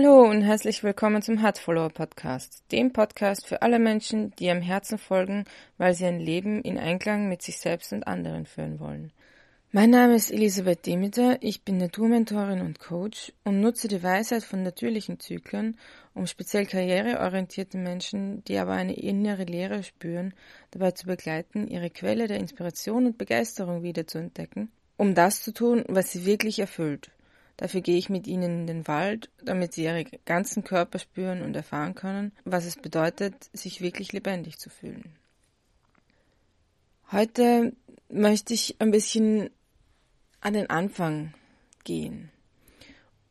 Hallo und herzlich willkommen zum Heart Follower Podcast, dem Podcast für alle Menschen, die ihrem Herzen folgen, weil sie ein Leben in Einklang mit sich selbst und anderen führen wollen. Mein Name ist Elisabeth Demeter, ich bin Naturmentorin und Coach und nutze die Weisheit von natürlichen Zyklen, um speziell karriereorientierte Menschen, die aber eine innere Leere spüren, dabei zu begleiten, ihre Quelle der Inspiration und Begeisterung wieder zu entdecken, um das zu tun, was sie wirklich erfüllt Dafür gehe ich mit ihnen in den Wald, damit sie ihre ganzen Körper spüren und erfahren können, was es bedeutet, sich wirklich lebendig zu fühlen. Heute möchte ich ein bisschen an den Anfang gehen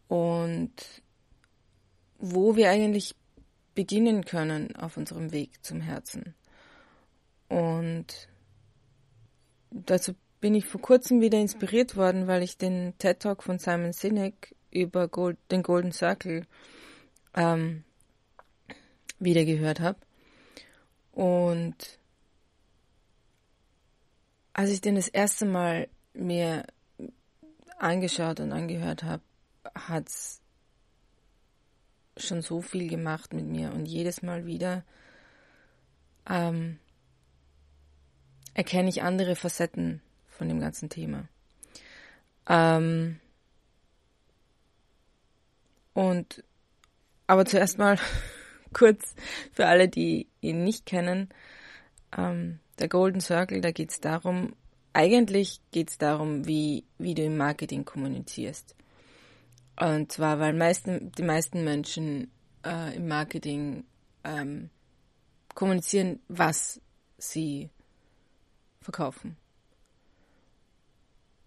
und wo wir eigentlich beginnen können auf unserem Weg zum Herzen. Und dazu bin ich vor kurzem wieder inspiriert worden, weil ich den TED Talk von Simon Sinek über Gold, den Golden Circle ähm, wieder gehört habe. Und als ich den das erste Mal mir angeschaut und angehört habe, hat es schon so viel gemacht mit mir und jedes Mal wieder ähm, erkenne ich andere Facetten von dem ganzen Thema. Ähm und aber zuerst mal kurz für alle, die ihn nicht kennen. Ähm, der Golden Circle, da geht es darum, eigentlich geht es darum, wie, wie du im Marketing kommunizierst. Und zwar, weil meisten, die meisten Menschen äh, im Marketing ähm, kommunizieren, was sie verkaufen.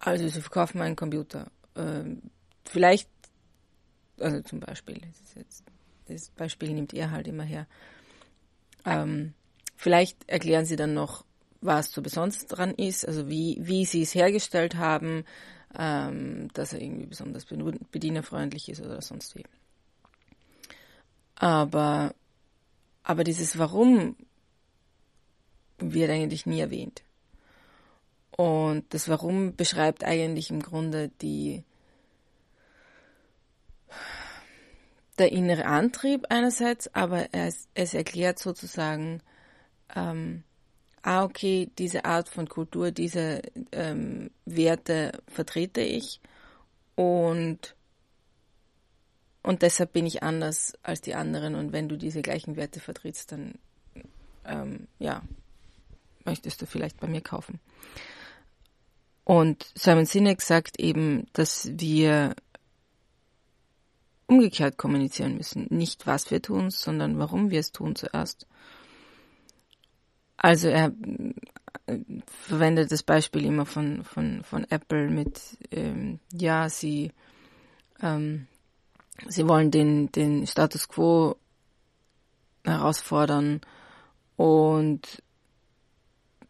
Also sie verkaufen einen Computer. Ähm, vielleicht, also zum Beispiel, das, jetzt, das, Beispiel nimmt ihr halt immer her. Ähm, vielleicht erklären sie dann noch, was so besonders dran ist, also wie, wie sie es hergestellt haben, ähm, dass er irgendwie besonders bedienerfreundlich ist oder sonst wie. Aber, aber dieses Warum wird eigentlich nie erwähnt. Und das Warum beschreibt eigentlich im Grunde die, der innere Antrieb einerseits, aber es, es erklärt sozusagen, ähm, ah, okay, diese Art von Kultur, diese ähm, Werte vertrete ich und, und deshalb bin ich anders als die anderen und wenn du diese gleichen Werte vertrittst, dann ähm, ja, möchtest du vielleicht bei mir kaufen. Und Simon Sinek sagt eben, dass wir umgekehrt kommunizieren müssen. Nicht was wir tun, sondern warum wir es tun zuerst. Also er äh, verwendet das Beispiel immer von, von, von Apple mit, ähm, ja, sie, ähm, sie wollen den, den Status quo herausfordern und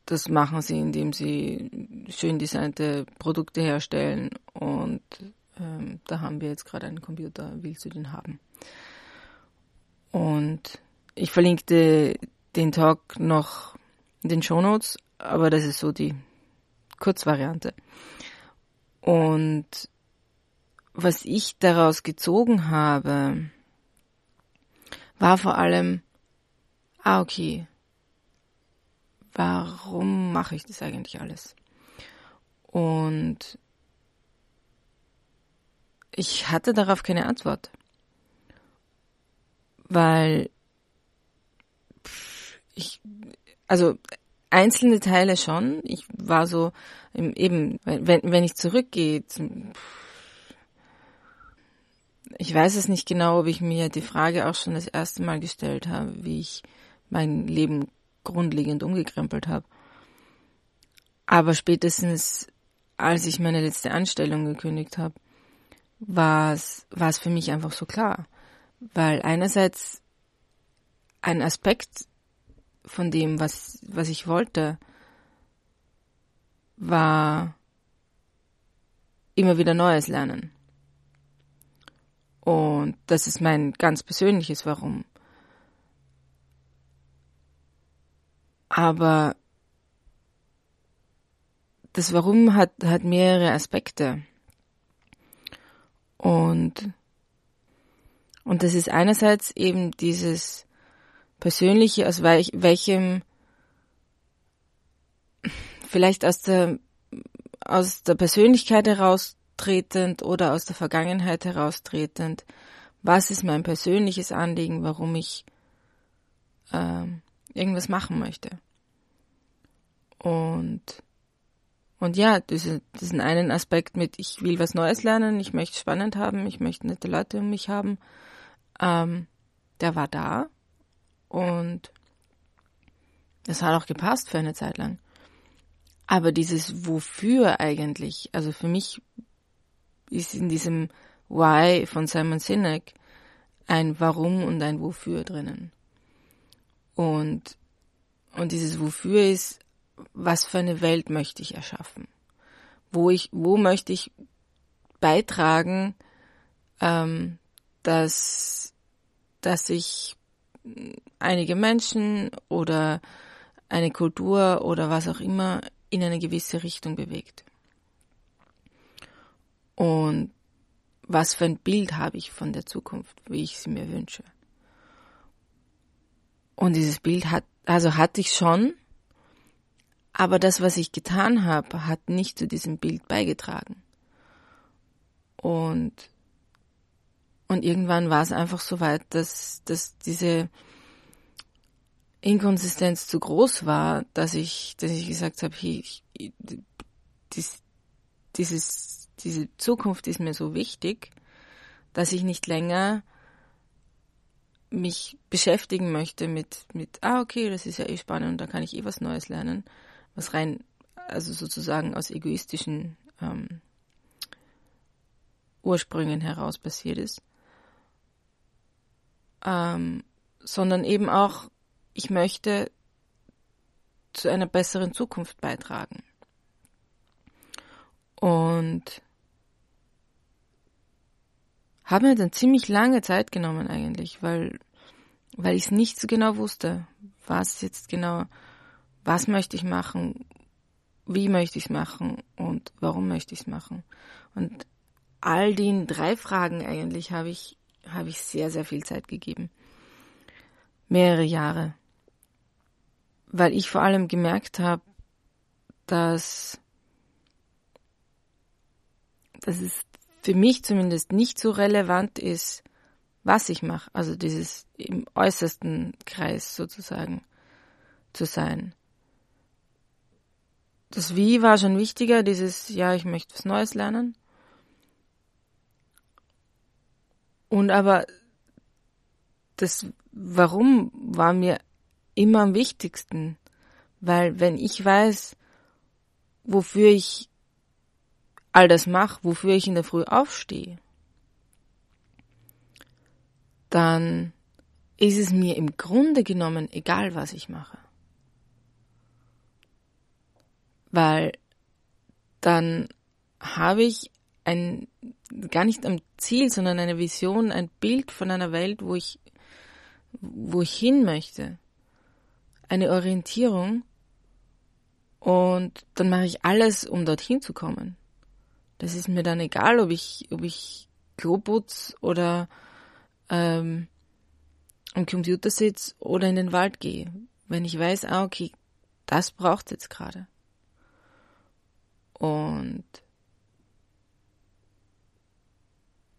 das machen sie, indem sie schön designte Produkte herstellen und ähm, da haben wir jetzt gerade einen Computer, willst du den haben? Und ich verlinkte den Talk noch in den Show Notes, aber das ist so die Kurzvariante. Und was ich daraus gezogen habe, war vor allem, ah okay, warum mache ich das eigentlich alles? Und ich hatte darauf keine Antwort, weil ich, also einzelne Teile schon. Ich war so eben, wenn, wenn ich zurückgehe, ich weiß es nicht genau, ob ich mir die Frage auch schon das erste Mal gestellt habe, wie ich mein Leben grundlegend umgekrempelt habe. Aber spätestens, als ich meine letzte Anstellung gekündigt habe, war es für mich einfach so klar. Weil einerseits ein Aspekt von dem, was, was ich wollte, war immer wieder Neues lernen. Und das ist mein ganz persönliches Warum. Aber das Warum hat, hat mehrere Aspekte. Und Und das ist einerseits eben dieses Persönliche, aus welch, welchem, vielleicht aus der, aus der Persönlichkeit heraustretend oder aus der Vergangenheit heraustretend, was ist mein persönliches Anliegen, warum ich äh, irgendwas machen möchte. Und und ja, diese, diesen einen Aspekt mit, ich will was Neues lernen, ich möchte spannend haben, ich möchte nette Leute um mich haben, ähm, der war da und das hat auch gepasst für eine Zeit lang. Aber dieses Wofür eigentlich, also für mich ist in diesem Why von Simon Sinek ein Warum und ein Wofür drinnen. Und, und dieses Wofür ist was für eine Welt möchte ich erschaffen? Wo ich, wo möchte ich beitragen, ähm, dass, dass sich einige Menschen oder eine Kultur oder was auch immer in eine gewisse Richtung bewegt. Und was für ein Bild habe ich von der Zukunft, wie ich sie mir wünsche. Und dieses Bild hat, also hatte ich schon, aber das, was ich getan habe, hat nicht zu diesem Bild beigetragen. Und, und irgendwann war es einfach so weit, dass, dass diese Inkonsistenz zu groß war, dass ich, dass ich gesagt habe, hey, ich, dies, dieses, diese Zukunft ist mir so wichtig, dass ich nicht länger mich beschäftigen möchte mit, mit, ah, okay, das ist ja eh spannend, da kann ich eh was Neues lernen, was rein, also sozusagen aus egoistischen ähm, Ursprüngen heraus passiert ist, ähm, sondern eben auch, ich möchte zu einer besseren Zukunft beitragen. Und habe mir dann ziemlich lange Zeit genommen eigentlich, weil, weil ich es nicht so genau wusste, was jetzt genau was möchte ich machen, wie möchte ich es machen und warum möchte ich es machen. Und all den drei Fragen eigentlich habe ich, habe ich sehr, sehr viel Zeit gegeben. Mehrere Jahre. Weil ich vor allem gemerkt habe, dass, dass es für mich zumindest nicht so relevant ist, was ich mache. Also dieses im äußersten Kreis sozusagen zu sein das Wie war schon wichtiger, dieses, ja, ich möchte was Neues lernen. Und aber das Warum war mir immer am wichtigsten, weil wenn ich weiß, wofür ich all das mache, wofür ich in der Früh aufstehe, dann ist es mir im Grunde genommen egal, was ich mache. Weil dann habe ich ein, gar nicht am Ziel, sondern eine Vision, ein Bild von einer Welt, wo ich, wo ich hin möchte. Eine Orientierung. Und dann mache ich alles, um dorthin zu kommen. Das ist mir dann egal, ob ich, ob ich Klo putz oder ähm, am Computer sitze oder in den Wald gehe. Wenn ich weiß, ah, okay, das braucht jetzt gerade. Und,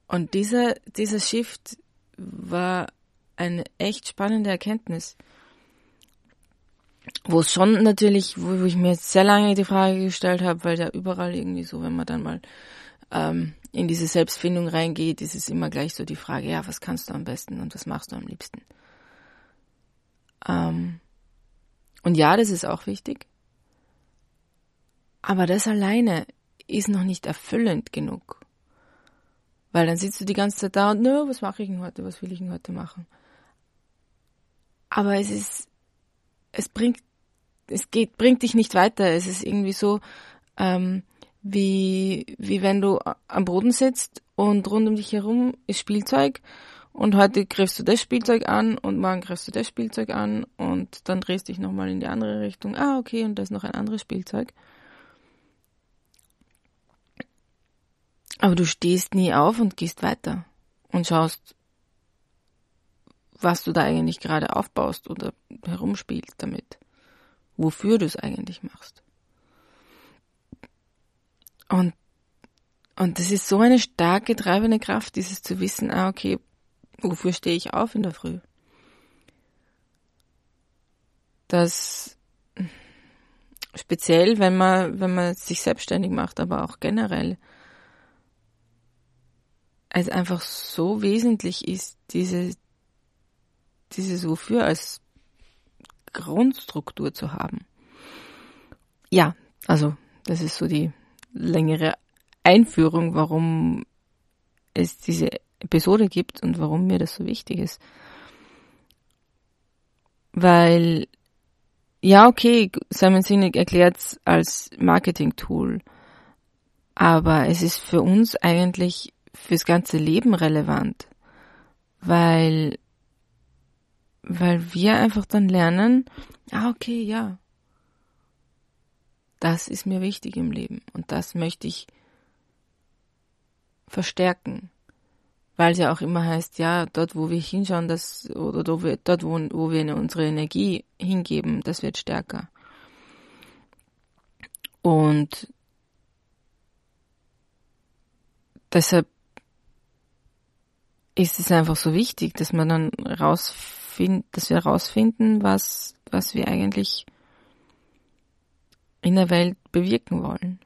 und dieser, dieser Shift war eine echt spannende Erkenntnis. Wo es schon natürlich, wo, ich mir sehr lange die Frage gestellt habe, weil ja überall irgendwie so, wenn man dann mal ähm, in diese Selbstfindung reingeht, ist es immer gleich so die Frage, ja, was kannst du am besten und was machst du am liebsten? Ähm, und ja, das ist auch wichtig. Aber das alleine ist noch nicht erfüllend genug. Weil dann sitzt du die ganze Zeit da und, nö, was mache ich denn heute, was will ich denn heute machen? Aber es ist, es bringt, es geht, bringt dich nicht weiter. Es ist irgendwie so, ähm, wie, wie wenn du am Boden sitzt und rund um dich herum ist Spielzeug und heute griffst du das Spielzeug an und morgen griffst du das Spielzeug an und dann drehst dich nochmal in die andere Richtung. Ah, okay, und da ist noch ein anderes Spielzeug. Aber du stehst nie auf und gehst weiter und schaust, was du da eigentlich gerade aufbaust oder herumspielst damit. Wofür du es eigentlich machst. Und, und das ist so eine starke treibende Kraft, dieses zu wissen, ah, okay, wofür stehe ich auf in der Früh? Das, speziell, wenn man, wenn man sich selbstständig macht, aber auch generell, es einfach so wesentlich ist, diese, dieses Wofür als Grundstruktur zu haben. Ja, also das ist so die längere Einführung, warum es diese Episode gibt und warum mir das so wichtig ist. Weil, ja, okay, Simon Sinek erklärt es als Marketing-Tool, aber es ist für uns eigentlich fürs ganze Leben relevant, weil weil wir einfach dann lernen, ah, okay, ja, das ist mir wichtig im Leben und das möchte ich verstärken. Weil es ja auch immer heißt, ja, dort wo wir hinschauen, das, oder dort, wo, wo wir unsere Energie hingeben, das wird stärker. Und deshalb ist es einfach so wichtig, dass man dann rausfindet, find, dass wir herausfinden, was, was wir eigentlich in der Welt bewirken wollen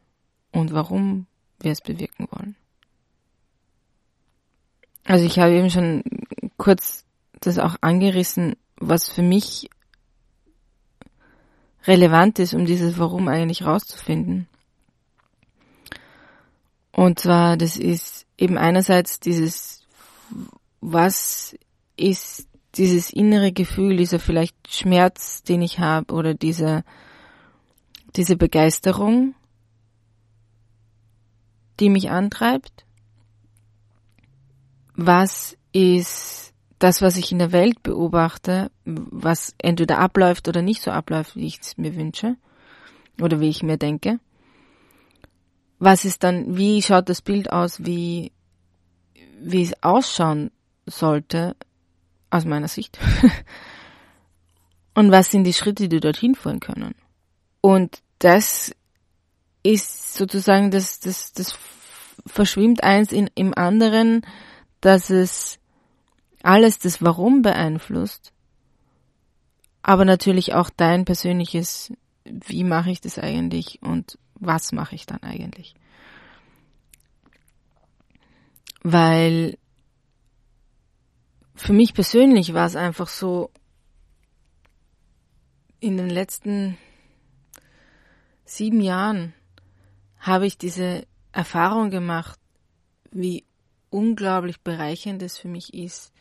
und warum wir es bewirken wollen. Also ich habe eben schon kurz das auch angerissen, was für mich relevant ist, um dieses Warum eigentlich rauszufinden. Und zwar, das ist eben einerseits dieses, was ist dieses innere Gefühl, dieser vielleicht Schmerz, den ich habe oder diese, diese Begeisterung, die mich antreibt? Was ist das, was ich in der Welt beobachte, was entweder abläuft oder nicht so abläuft, wie ich es mir wünsche oder wie ich mir denke? Was ist dann, wie schaut das Bild aus, wie, wie es ausschauen sollte, aus meiner Sicht. Und was sind die Schritte, die dorthin führen können? Und das ist sozusagen, das, das, das verschwimmt eins in, im anderen, dass es alles das Warum beeinflusst, aber natürlich auch dein persönliches, wie mache ich das eigentlich und was mache ich dann eigentlich? Weil für mich persönlich war es einfach so, in den letzten sieben Jahren habe ich diese Erfahrung gemacht, wie unglaublich bereichernd es für mich ist,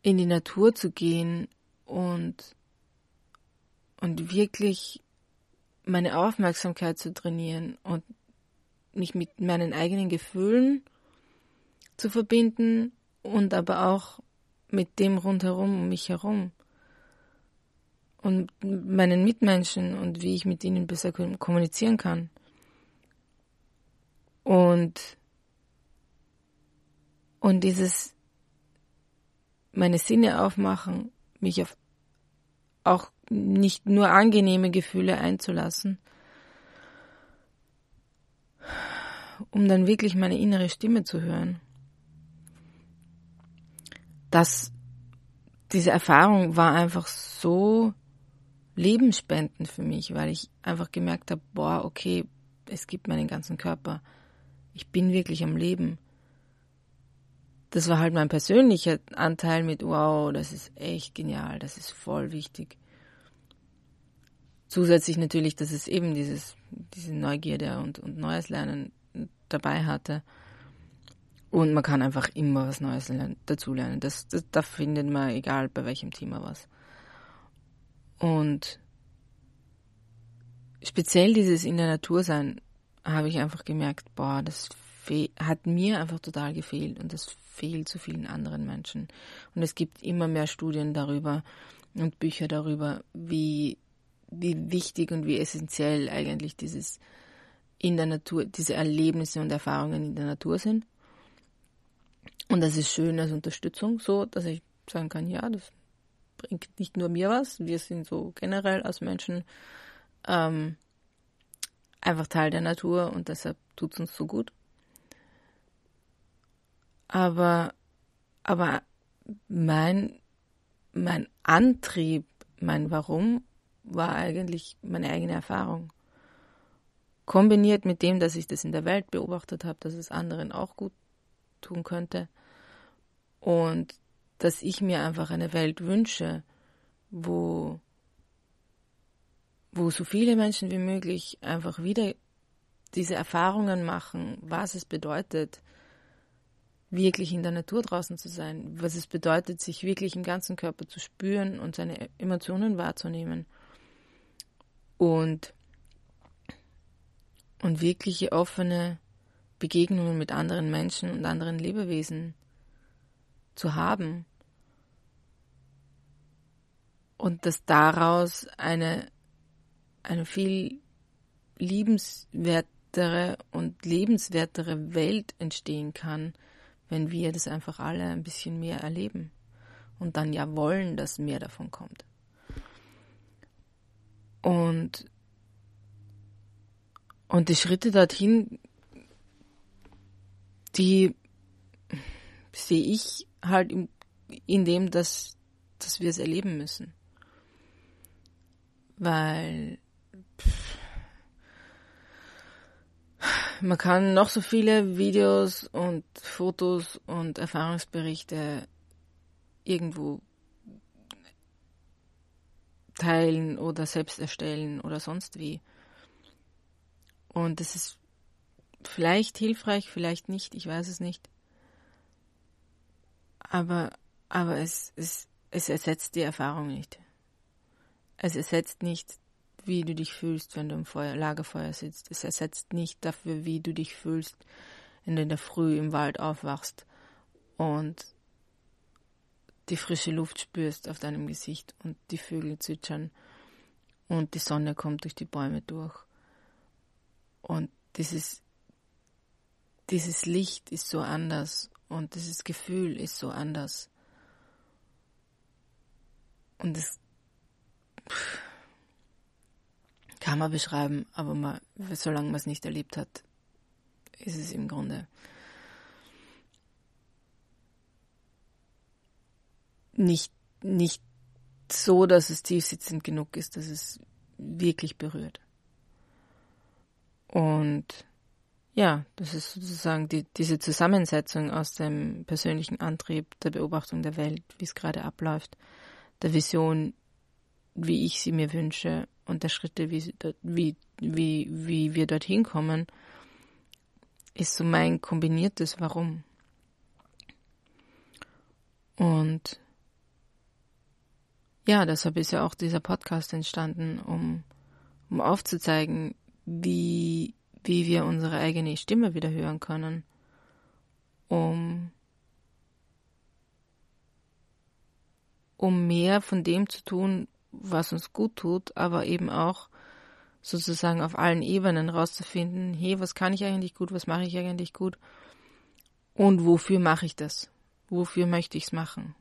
in die Natur zu gehen und, und wirklich meine Aufmerksamkeit zu trainieren und mich mit meinen eigenen Gefühlen zu verbinden und aber auch mit dem rundherum um mich herum und meinen Mitmenschen und wie ich mit ihnen besser kommunizieren kann. Und, und dieses meine Sinne aufmachen, mich auf auch nicht nur angenehme Gefühle einzulassen, um dann wirklich meine innere Stimme zu hören dass diese Erfahrung war einfach so lebensspendend für mich, weil ich einfach gemerkt habe, boah, okay, es gibt meinen ganzen Körper. Ich bin wirklich am Leben. Das war halt mein persönlicher Anteil mit, wow, das ist echt genial, das ist voll wichtig. Zusätzlich natürlich, dass es eben dieses, diese Neugierde und, und Neues Lernen dabei hatte. Und man kann einfach immer was Neues lernen, dazulernen. Das, das, da findet man, egal bei welchem Thema was. Und speziell dieses in der Natur sein, habe ich einfach gemerkt, boah, das hat mir einfach total gefehlt und das fehlt zu vielen anderen Menschen. Und es gibt immer mehr Studien darüber und Bücher darüber, wie, wie wichtig und wie essentiell eigentlich dieses in der Natur, diese Erlebnisse und Erfahrungen in der Natur sind. Und das ist schön als Unterstützung, so, dass ich sagen kann, ja, das bringt nicht nur mir was, wir sind so generell als Menschen ähm, einfach Teil der Natur und deshalb tut es uns so gut. Aber, aber mein, mein Antrieb, mein Warum war eigentlich meine eigene Erfahrung. Kombiniert mit dem, dass ich das in der Welt beobachtet habe, dass es anderen auch gut tun könnte. Und dass ich mir einfach eine Welt wünsche, wo, wo so viele Menschen wie möglich einfach wieder diese Erfahrungen machen, was es bedeutet, wirklich in der Natur draußen zu sein, was es bedeutet, sich wirklich im ganzen Körper zu spüren und seine Emotionen wahrzunehmen. Und, und wirkliche offene Begegnungen mit anderen Menschen und anderen Lebewesen zu haben. Und dass daraus eine, eine viel liebenswertere und lebenswertere Welt entstehen kann, wenn wir das einfach alle ein bisschen mehr erleben und dann ja wollen, dass mehr davon kommt. Und, und die Schritte dorthin, die sehe ich halt in, dem, dass, dass wir es erleben müssen. Weil man kann noch so viele Videos und Fotos und Erfahrungsberichte irgendwo teilen oder selbst erstellen oder sonst wie. Und das ist vielleicht hilfreich, vielleicht nicht, ich weiß es nicht. Aber, aber es, es, es ersetzt die Erfahrung nicht. Es ersetzt nicht wie du dich fühlst, wenn du im Feuer, Lagerfeuer sitzt. Es ersetzt nicht dafür, wie du dich fühlst, wenn du in der Früh im Wald aufwachst und die frische Luft spürst auf deinem Gesicht und die Vögel zwitschern und die Sonne kommt durch die Bäume durch. Und dieses, dieses Licht ist so anders und dieses Gefühl ist so anders. Und es, kann man beschreiben, aber man, solange man es nicht erlebt hat, ist es im Grunde nicht, nicht so, dass es tiefsitzend genug ist, dass es wirklich berührt. Und ja, das ist sozusagen die, diese Zusammensetzung aus dem persönlichen Antrieb, der Beobachtung der Welt, wie es gerade abläuft, der Vision, wie ich sie mir wünsche und der Schritte, wie, wie, wie, wie wir dorthin kommen, ist so mein kombiniertes Warum. Und ja, deshalb ist ja auch dieser Podcast entstanden, um, um aufzuzeigen, wie, wie wir unsere eigene Stimme wieder hören können, um, um mehr von dem zu tun, was uns gut tut, aber eben auch sozusagen auf allen Ebenen rauszufinden, hey, was kann ich eigentlich gut, was mache ich eigentlich gut und wofür mache ich das? Wofür möchte ich es machen?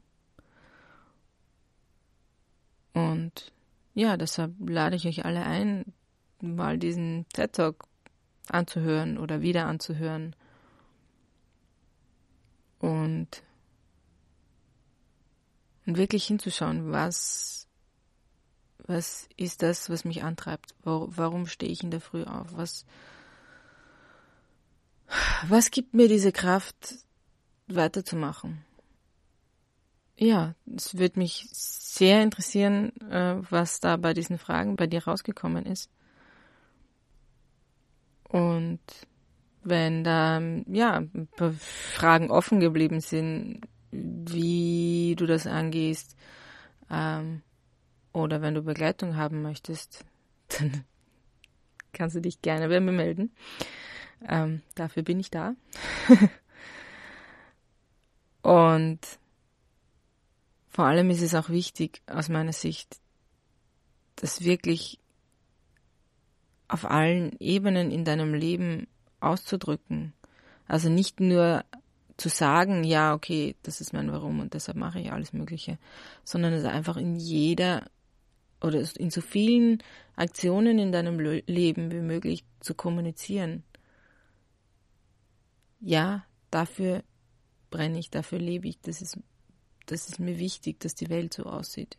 Und ja, deshalb lade ich euch alle ein, mal diesen TED Talk anzuhören oder wieder anzuhören. Und, und wirklich hinzuschauen, was was ist das, was mich antreibt? Warum stehe ich in der Früh auf? Was, was gibt mir diese Kraft, weiterzumachen? Ja, es würde mich sehr interessieren, äh, was da bei diesen Fragen bei dir rausgekommen ist. Und wenn da ja Fragen offen geblieben sind, wie du das angehst, ähm, oder wenn du Begleitung haben möchtest, dann kannst du dich gerne bei mir melden. Ähm, dafür bin ich da. Und vor allem ist es auch wichtig aus meiner Sicht, das wirklich auf allen Ebenen in deinem Leben auszudrücken. Also nicht nur zu sagen, ja, okay, das ist mein Warum und deshalb mache ich alles Mögliche, sondern es einfach in jeder oder in so vielen Aktionen in deinem Leben wie möglich zu kommunizieren. Ja, dafür brenne ich, dafür lebe ich, das ist, das ist mir wichtig, dass die Welt so aussieht.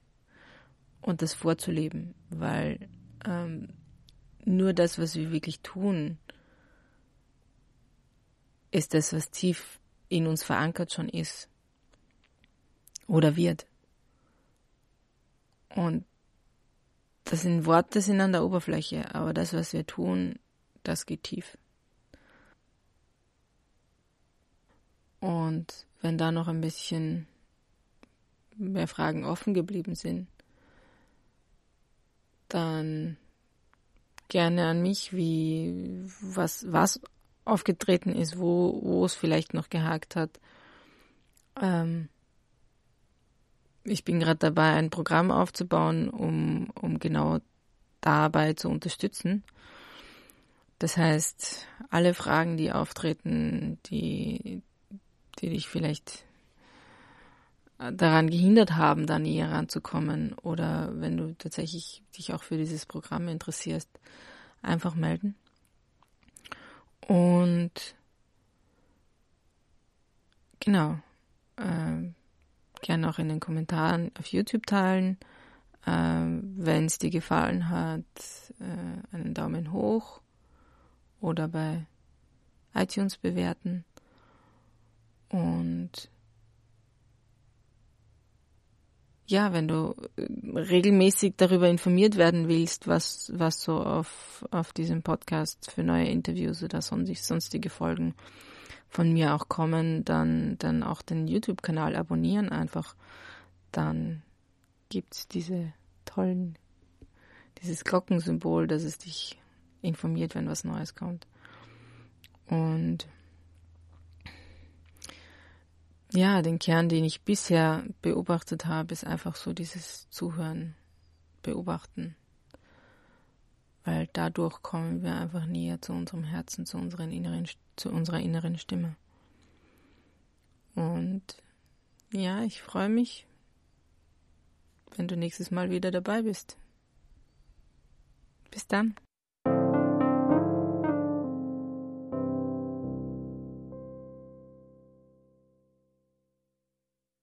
Und das vorzuleben, weil ähm, nur das, was wir wirklich tun, ist das, was tief in uns verankert schon ist oder wird. Und das sind Worte sind an der Oberfläche, aber das, was wir tun, das geht tief. Und wenn da noch ein bisschen mehr Fragen offen geblieben sind, dann gerne an mich, wie was was aufgetreten ist, wo wo es vielleicht noch gehakt hat. Ähm, ich bin gerade dabei, ein Programm aufzubauen, um, um genau dabei zu unterstützen. Das heißt, alle Fragen, die auftreten, die, die dich vielleicht daran gehindert haben, da näher ranzukommen oder wenn du tatsächlich dich auch für dieses Programm interessierst, einfach melden. Und genau, äh, gerne auch in den Kommentaren auf YouTube teilen. Äh, Wenn es dir gefallen hat, äh, einen Daumen hoch oder bei iTunes bewerten. Und ja, wenn du äh, regelmäßig darüber informiert werden willst, was, was so auf, auf diesem Podcast für neue Interviews oder sonstige Folgen von mir auch kommen, dann, dann auch den YouTube-Kanal abonnieren einfach. Dann gibt's diese tollen, dieses Glockensymbol, dass es dich informiert, wenn was Neues kommt. Und ja, den Kern, den ich bisher beobachtet habe, ist einfach so dieses Zuhören, Beobachten. Weil dadurch kommen wir einfach näher zu unserem Herzen, zu, unseren inneren, zu unserer inneren Stimme. Und ja, ich freue mich, wenn du nächstes Mal wieder dabei bist. Bis dann.